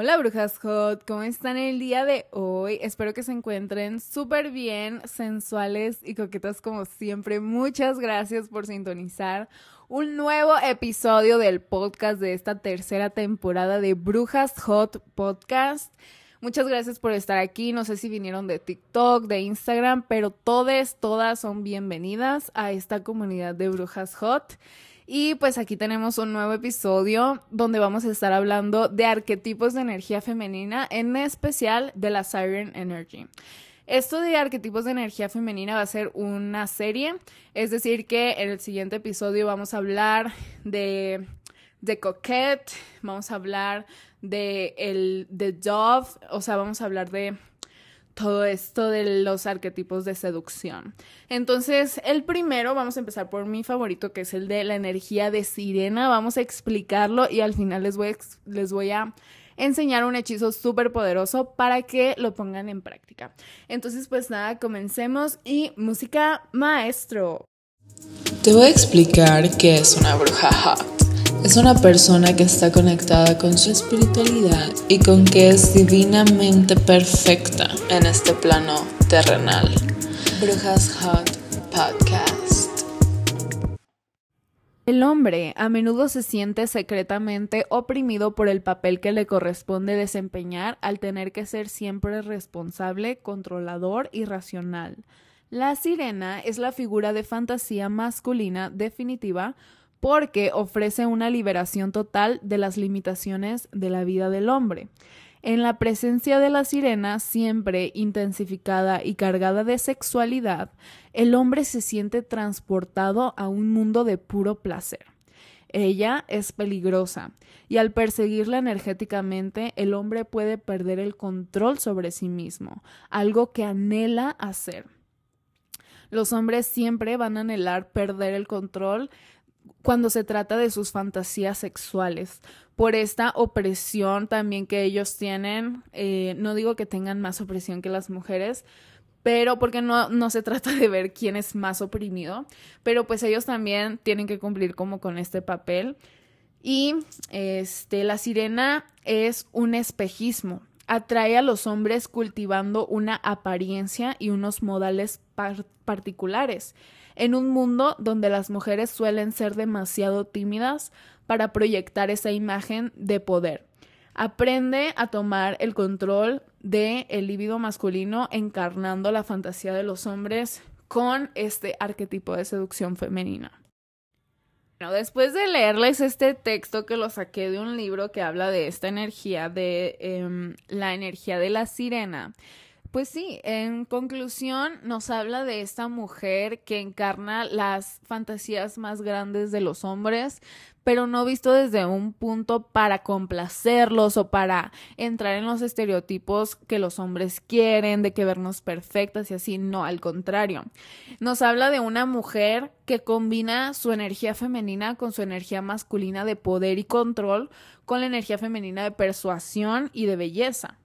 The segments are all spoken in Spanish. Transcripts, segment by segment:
Hola brujas hot, ¿cómo están el día de hoy? Espero que se encuentren súper bien, sensuales y coquetas como siempre. Muchas gracias por sintonizar un nuevo episodio del podcast de esta tercera temporada de Brujas Hot Podcast. Muchas gracias por estar aquí. No sé si vinieron de TikTok, de Instagram, pero todas, todas son bienvenidas a esta comunidad de Brujas Hot. Y pues aquí tenemos un nuevo episodio donde vamos a estar hablando de arquetipos de energía femenina, en especial de la Siren Energy. Esto de arquetipos de energía femenina va a ser una serie, es decir, que en el siguiente episodio vamos a hablar de, de Coquette, vamos a hablar de el de Dove, o sea, vamos a hablar de todo esto de los arquetipos de seducción. Entonces, el primero, vamos a empezar por mi favorito, que es el de la energía de sirena. Vamos a explicarlo y al final les voy a, les voy a enseñar un hechizo súper poderoso para que lo pongan en práctica. Entonces, pues nada, comencemos y música maestro. Te voy a explicar qué es una bruja es una persona que está conectada con su espiritualidad y con que es divinamente perfecta en este plano terrenal. Brujas Hot Podcast. El hombre a menudo se siente secretamente oprimido por el papel que le corresponde desempeñar al tener que ser siempre responsable, controlador y racional. La sirena es la figura de fantasía masculina definitiva porque ofrece una liberación total de las limitaciones de la vida del hombre. En la presencia de la sirena, siempre intensificada y cargada de sexualidad, el hombre se siente transportado a un mundo de puro placer. Ella es peligrosa y al perseguirla energéticamente el hombre puede perder el control sobre sí mismo, algo que anhela hacer. Los hombres siempre van a anhelar perder el control cuando se trata de sus fantasías sexuales, por esta opresión también que ellos tienen. Eh, no digo que tengan más opresión que las mujeres, pero porque no, no se trata de ver quién es más oprimido, pero pues ellos también tienen que cumplir como con este papel. Y este, la sirena es un espejismo, atrae a los hombres cultivando una apariencia y unos modales particulares en un mundo donde las mujeres suelen ser demasiado tímidas para proyectar esa imagen de poder. Aprende a tomar el control del el líbido masculino encarnando la fantasía de los hombres con este arquetipo de seducción femenina. Bueno, después de leerles este texto que lo saqué de un libro que habla de esta energía, de em, la energía de la sirena, pues sí, en conclusión nos habla de esta mujer que encarna las fantasías más grandes de los hombres, pero no visto desde un punto para complacerlos o para entrar en los estereotipos que los hombres quieren, de que vernos perfectas y así, no, al contrario. Nos habla de una mujer que combina su energía femenina con su energía masculina de poder y control, con la energía femenina de persuasión y de belleza.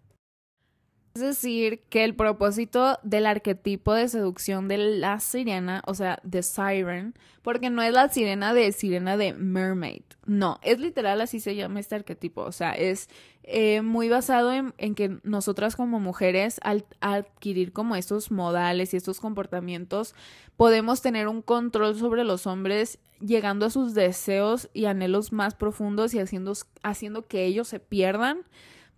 Es decir, que el propósito del arquetipo de seducción de la sirena, o sea, de siren, porque no es la sirena de sirena de mermaid, no, es literal así se llama este arquetipo, o sea, es eh, muy basado en, en, que nosotras como mujeres al adquirir como estos modales y estos comportamientos podemos tener un control sobre los hombres llegando a sus deseos y anhelos más profundos y haciendo, haciendo que ellos se pierdan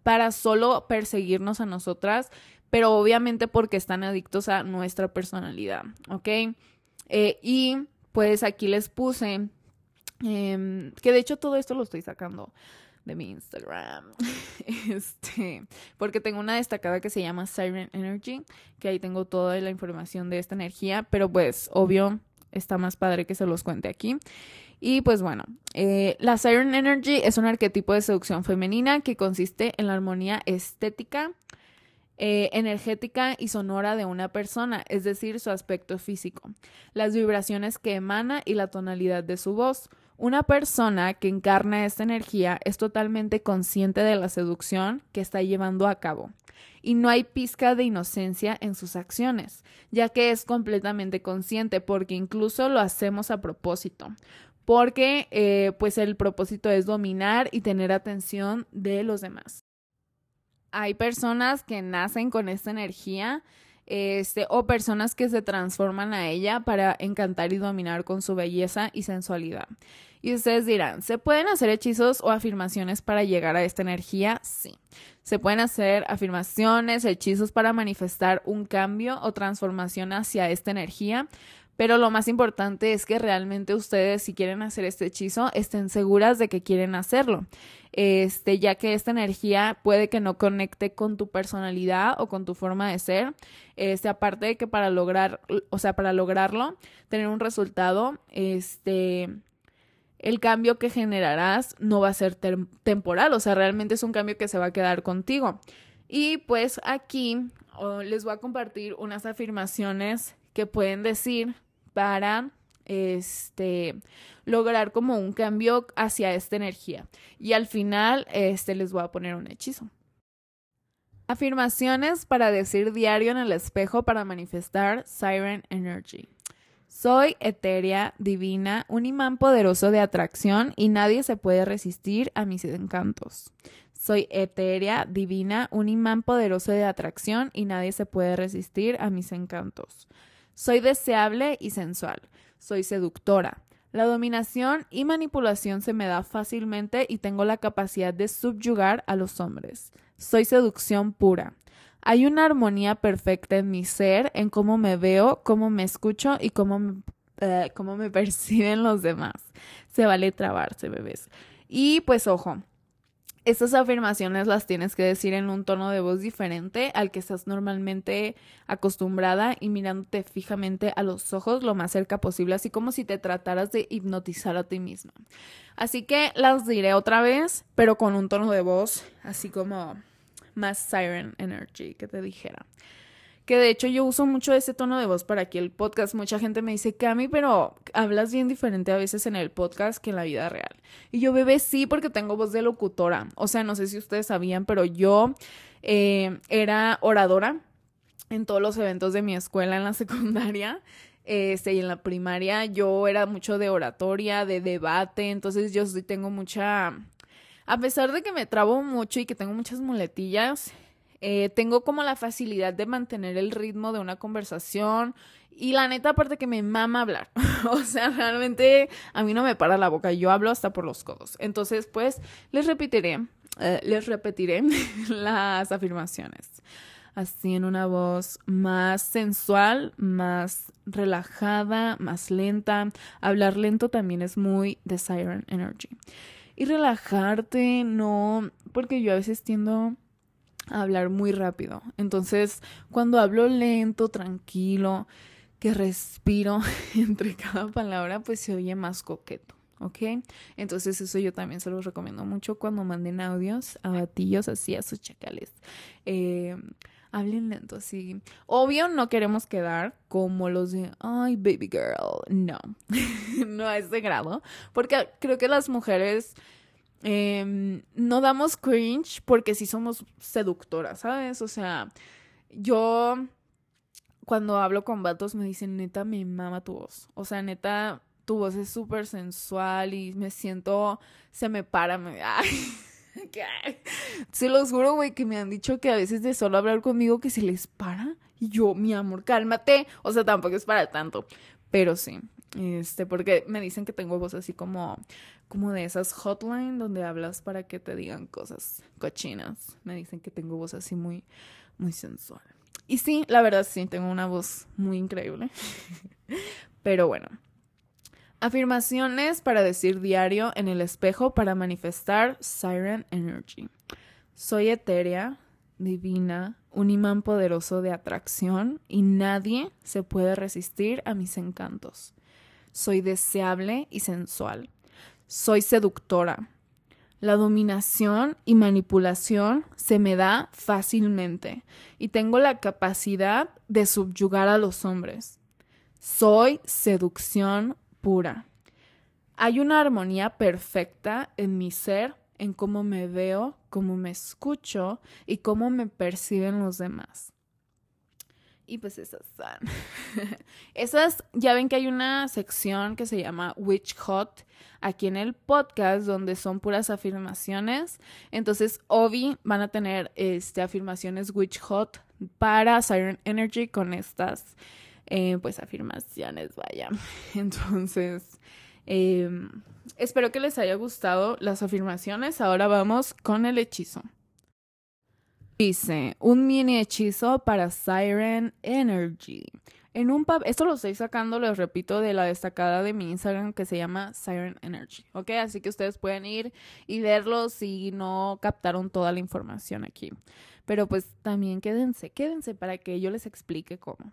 para solo perseguirnos a nosotras, pero obviamente porque están adictos a nuestra personalidad, ¿ok? Eh, y pues aquí les puse, em, que de hecho todo esto lo estoy sacando de mi Instagram. Este, porque tengo una destacada que se llama Siren Energy, que ahí tengo toda la información de esta energía, pero pues obvio está más padre que se los cuente aquí. Y pues bueno, eh, la Siren Energy es un arquetipo de seducción femenina que consiste en la armonía estética, eh, energética y sonora de una persona, es decir, su aspecto físico, las vibraciones que emana y la tonalidad de su voz. Una persona que encarna esta energía es totalmente consciente de la seducción que está llevando a cabo y no hay pizca de inocencia en sus acciones, ya que es completamente consciente porque incluso lo hacemos a propósito porque eh, pues el propósito es dominar y tener atención de los demás. hay personas que nacen con esta energía este, o personas que se transforman a ella para encantar y dominar con su belleza y sensualidad. Y ustedes dirán, ¿se pueden hacer hechizos o afirmaciones para llegar a esta energía? Sí. Se pueden hacer afirmaciones, hechizos para manifestar un cambio o transformación hacia esta energía, pero lo más importante es que realmente ustedes, si quieren hacer este hechizo, estén seguras de que quieren hacerlo. Este, ya que esta energía puede que no conecte con tu personalidad o con tu forma de ser. Este, aparte de que para lograr, o sea, para lograrlo, tener un resultado, este, el cambio que generarás no va a ser temporal, o sea, realmente es un cambio que se va a quedar contigo. Y pues aquí les voy a compartir unas afirmaciones que pueden decir para este lograr como un cambio hacia esta energía. Y al final este les voy a poner un hechizo. Afirmaciones para decir diario en el espejo para manifestar Siren Energy. Soy etérea, divina, un imán poderoso de atracción y nadie se puede resistir a mis encantos. Soy etérea, divina, un imán poderoso de atracción y nadie se puede resistir a mis encantos. Soy deseable y sensual. Soy seductora. La dominación y manipulación se me da fácilmente y tengo la capacidad de subyugar a los hombres. Soy seducción pura. Hay una armonía perfecta en mi ser, en cómo me veo, cómo me escucho y cómo me, eh, cómo me perciben los demás. Se vale trabarse, bebés. Y pues ojo, estas afirmaciones las tienes que decir en un tono de voz diferente al que estás normalmente acostumbrada y mirándote fijamente a los ojos lo más cerca posible, así como si te trataras de hipnotizar a ti misma. Así que las diré otra vez, pero con un tono de voz así como más siren energy que te dijera que de hecho yo uso mucho ese tono de voz para aquí el podcast. Mucha gente me dice, Cami, pero hablas bien diferente a veces en el podcast que en la vida real. Y yo, bebé, sí, porque tengo voz de locutora. O sea, no sé si ustedes sabían, pero yo eh, era oradora en todos los eventos de mi escuela en la secundaria. Este, y en la primaria yo era mucho de oratoria, de debate, entonces yo sí tengo mucha, a pesar de que me trabo mucho y que tengo muchas muletillas, eh, tengo como la facilidad de mantener el ritmo de una conversación y la neta aparte que me mama hablar. o sea, realmente a mí no me para la boca, yo hablo hasta por los codos. Entonces, pues les repetiré, eh, les repetiré las afirmaciones. Así en una voz más sensual, más relajada, más lenta. Hablar lento también es muy de Siren Energy. Y relajarte, no, porque yo a veces tiendo hablar muy rápido. Entonces, cuando hablo lento, tranquilo, que respiro entre cada palabra, pues se oye más coqueto. ¿Ok? Entonces eso yo también se los recomiendo mucho cuando manden audios a batillos así a sus chacales. Eh, hablen lento así. Obvio no queremos quedar como los de, ay, baby girl. No, no a ese grado. Porque creo que las mujeres Em, no damos cringe porque sí somos seductoras, ¿sabes? O sea, yo cuando hablo con vatos me dicen, neta, me mama tu voz. O sea, neta, tu voz es súper sensual y me siento, se me para, me... Ay. Se los juro, güey, que me han dicho que a veces de solo hablar conmigo que se les para. Y yo, mi amor, cálmate. O sea, tampoco es para tanto. Pero sí. Este, porque me dicen que tengo voz así como, como de esas hotline donde hablas para que te digan cosas cochinas. Me dicen que tengo voz así muy, muy sensual. Y sí, la verdad sí, tengo una voz muy increíble. Pero bueno. Afirmaciones para decir diario en el espejo para manifestar Siren Energy. Soy etérea, divina, un imán poderoso de atracción y nadie se puede resistir a mis encantos. Soy deseable y sensual. Soy seductora. La dominación y manipulación se me da fácilmente y tengo la capacidad de subyugar a los hombres. Soy seducción pura. Hay una armonía perfecta en mi ser, en cómo me veo, cómo me escucho y cómo me perciben los demás. Y pues esas son. esas, ya ven que hay una sección que se llama Witch Hot aquí en el podcast donde son puras afirmaciones. Entonces, Obi van a tener este, afirmaciones Witch Hot para Siren Energy con estas eh, pues afirmaciones, vaya. Entonces, em, espero que les haya gustado las afirmaciones. Ahora vamos con el hechizo. Dice, un mini hechizo para Siren Energy. En un esto lo estoy sacando, les repito, de la destacada de mi Instagram que se llama Siren Energy, ¿ok? Así que ustedes pueden ir y verlo si no captaron toda la información aquí. Pero pues también quédense, quédense para que yo les explique cómo.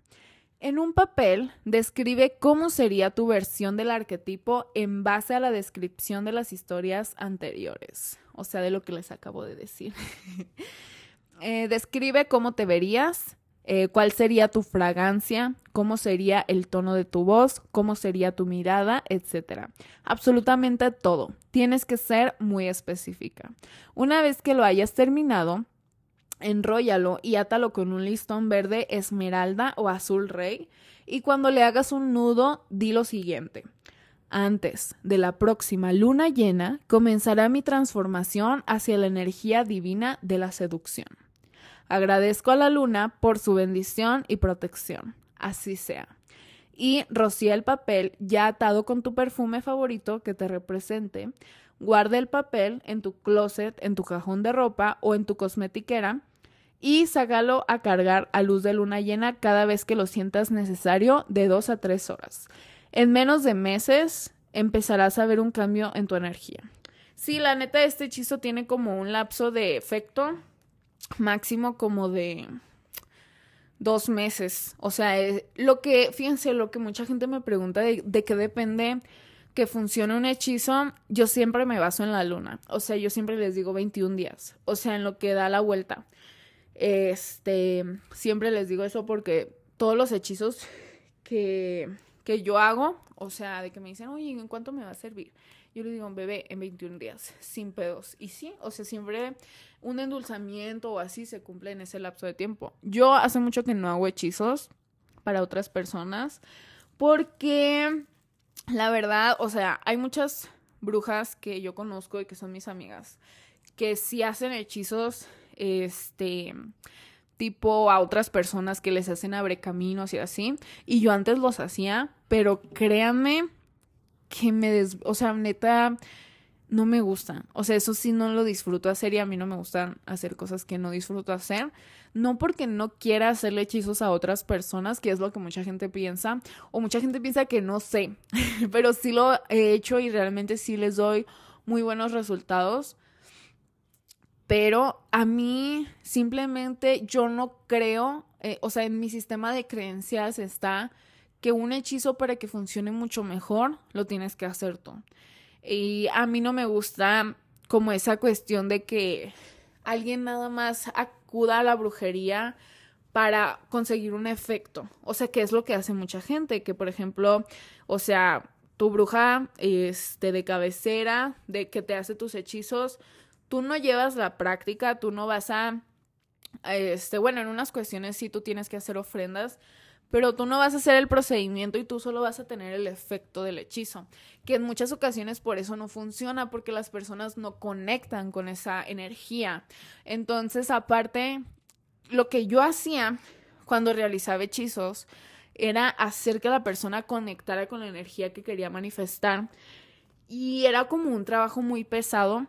En un papel, describe cómo sería tu versión del arquetipo en base a la descripción de las historias anteriores, o sea, de lo que les acabo de decir. Eh, describe cómo te verías, eh, cuál sería tu fragancia, cómo sería el tono de tu voz, cómo sería tu mirada, etc. Absolutamente todo. Tienes que ser muy específica. Una vez que lo hayas terminado, enróllalo y átalo con un listón verde esmeralda o azul rey. Y cuando le hagas un nudo, di lo siguiente. Antes de la próxima luna llena, comenzará mi transformación hacia la energía divina de la seducción. Agradezco a la luna por su bendición y protección. Así sea. Y rocía el papel ya atado con tu perfume favorito que te represente. Guarda el papel en tu closet, en tu cajón de ropa o en tu cosmetiquera y sácalo a cargar a luz de luna llena cada vez que lo sientas necesario de dos a tres horas. En menos de meses empezarás a ver un cambio en tu energía. Sí, la neta, este hechizo tiene como un lapso de efecto máximo como de dos meses. O sea, eh, lo que, fíjense, lo que mucha gente me pregunta de, de qué depende que funcione un hechizo, yo siempre me baso en la luna. O sea, yo siempre les digo 21 días. O sea, en lo que da la vuelta. Este, siempre les digo eso porque todos los hechizos que, que yo hago, o sea, de que me dicen, oye, ¿en cuánto me va a servir? Yo le digo, bebé, en 21 días, sin pedos. Y sí, o sea, siempre un endulzamiento o así se cumple en ese lapso de tiempo. Yo hace mucho que no hago hechizos para otras personas porque la verdad, o sea, hay muchas brujas que yo conozco y que son mis amigas que sí hacen hechizos, este tipo a otras personas que les hacen abre caminos y así. Y yo antes los hacía, pero créanme que me des... O sea, neta, no me gusta. O sea, eso sí no lo disfruto hacer y a mí no me gustan hacer cosas que no disfruto hacer. No porque no quiera hacerle hechizos a otras personas, que es lo que mucha gente piensa, o mucha gente piensa que no sé, pero sí lo he hecho y realmente sí les doy muy buenos resultados. Pero a mí simplemente yo no creo, eh, o sea, en mi sistema de creencias está que un hechizo para que funcione mucho mejor lo tienes que hacer tú. Y a mí no me gusta como esa cuestión de que alguien nada más acuda a la brujería para conseguir un efecto. O sea, que es lo que hace mucha gente, que por ejemplo, o sea, tu bruja este de cabecera, de que te hace tus hechizos, tú no llevas la práctica, tú no vas a este, bueno, en unas cuestiones sí tú tienes que hacer ofrendas, pero tú no vas a hacer el procedimiento y tú solo vas a tener el efecto del hechizo, que en muchas ocasiones por eso no funciona, porque las personas no conectan con esa energía. Entonces, aparte, lo que yo hacía cuando realizaba hechizos era hacer que la persona conectara con la energía que quería manifestar y era como un trabajo muy pesado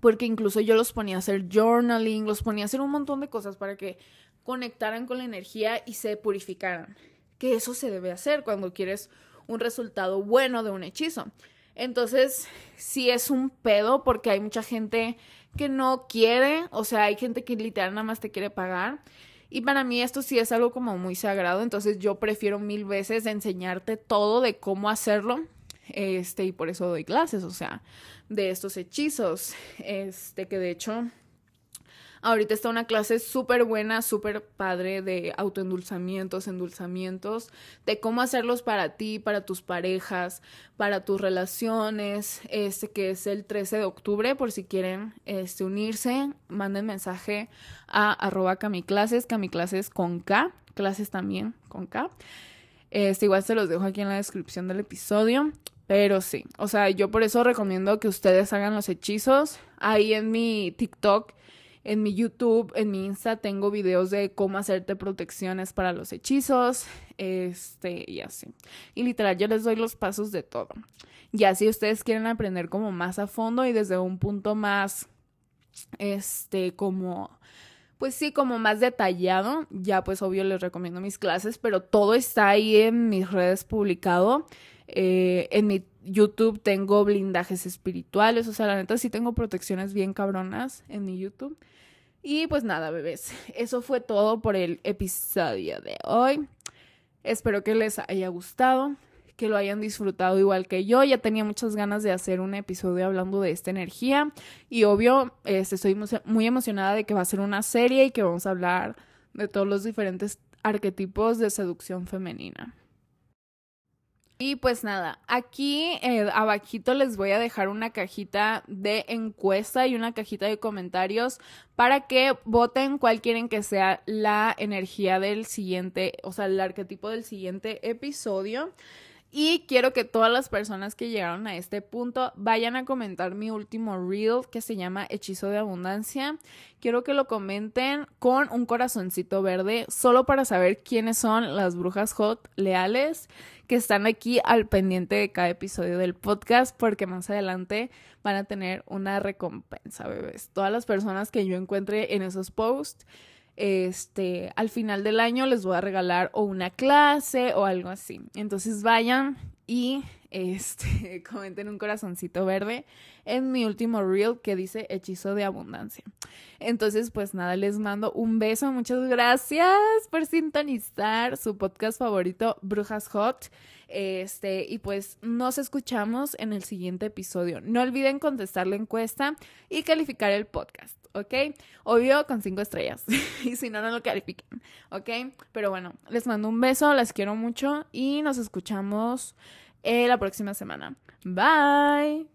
porque incluso yo los ponía a hacer journaling, los ponía a hacer un montón de cosas para que conectaran con la energía y se purificaran. Que eso se debe hacer cuando quieres un resultado bueno de un hechizo. Entonces, sí es un pedo porque hay mucha gente que no quiere, o sea, hay gente que literal nada más te quiere pagar. Y para mí esto sí es algo como muy sagrado, entonces yo prefiero mil veces enseñarte todo de cómo hacerlo. Este, y por eso doy clases, o sea, de estos hechizos. Este, que de hecho Ahorita está una clase súper buena, súper padre de autoendulzamientos, endulzamientos, de cómo hacerlos para ti, para tus parejas, para tus relaciones, este que es el 13 de octubre, por si quieren este, unirse, manden mensaje a arroba camiclases, camiclases con K, clases también con K. Este, igual se los dejo aquí en la descripción del episodio. Pero sí, o sea, yo por eso recomiendo que ustedes hagan los hechizos. Ahí en mi TikTok, en mi YouTube, en mi Insta tengo videos de cómo hacerte protecciones para los hechizos, este, y así. Y literal, yo les doy los pasos de todo. Ya si ustedes quieren aprender como más a fondo y desde un punto más, este, como pues sí, como más detallado, ya pues obvio les recomiendo mis clases, pero todo está ahí en mis redes publicado. Eh, en mi YouTube tengo blindajes espirituales, o sea, la neta sí tengo protecciones bien cabronas en mi YouTube. Y pues nada, bebés, eso fue todo por el episodio de hoy. Espero que les haya gustado, que lo hayan disfrutado igual que yo. Ya tenía muchas ganas de hacer un episodio hablando de esta energía y obvio, este, estoy muy emocionada de que va a ser una serie y que vamos a hablar de todos los diferentes arquetipos de seducción femenina. Y pues nada, aquí eh, abajito les voy a dejar una cajita de encuesta y una cajita de comentarios para que voten cuál quieren que sea la energía del siguiente, o sea, el arquetipo del siguiente episodio. Y quiero que todas las personas que llegaron a este punto vayan a comentar mi último reel que se llama Hechizo de Abundancia. Quiero que lo comenten con un corazoncito verde solo para saber quiénes son las brujas hot leales que están aquí al pendiente de cada episodio del podcast porque más adelante van a tener una recompensa, bebés. Todas las personas que yo encuentre en esos posts este, al final del año les voy a regalar o una clase o algo así. Entonces vayan y este, comenten un corazoncito verde en mi último reel que dice hechizo de abundancia. Entonces, pues nada, les mando un beso. Muchas gracias por sintonizar su podcast favorito, Brujas Hot. Este, y pues nos escuchamos en el siguiente episodio. No olviden contestar la encuesta y calificar el podcast. ¿ok? Obvio con cinco estrellas. y si no, no lo califiquen, ¿ok? Pero bueno, les mando un beso, las quiero mucho y nos escuchamos eh, la próxima semana. Bye.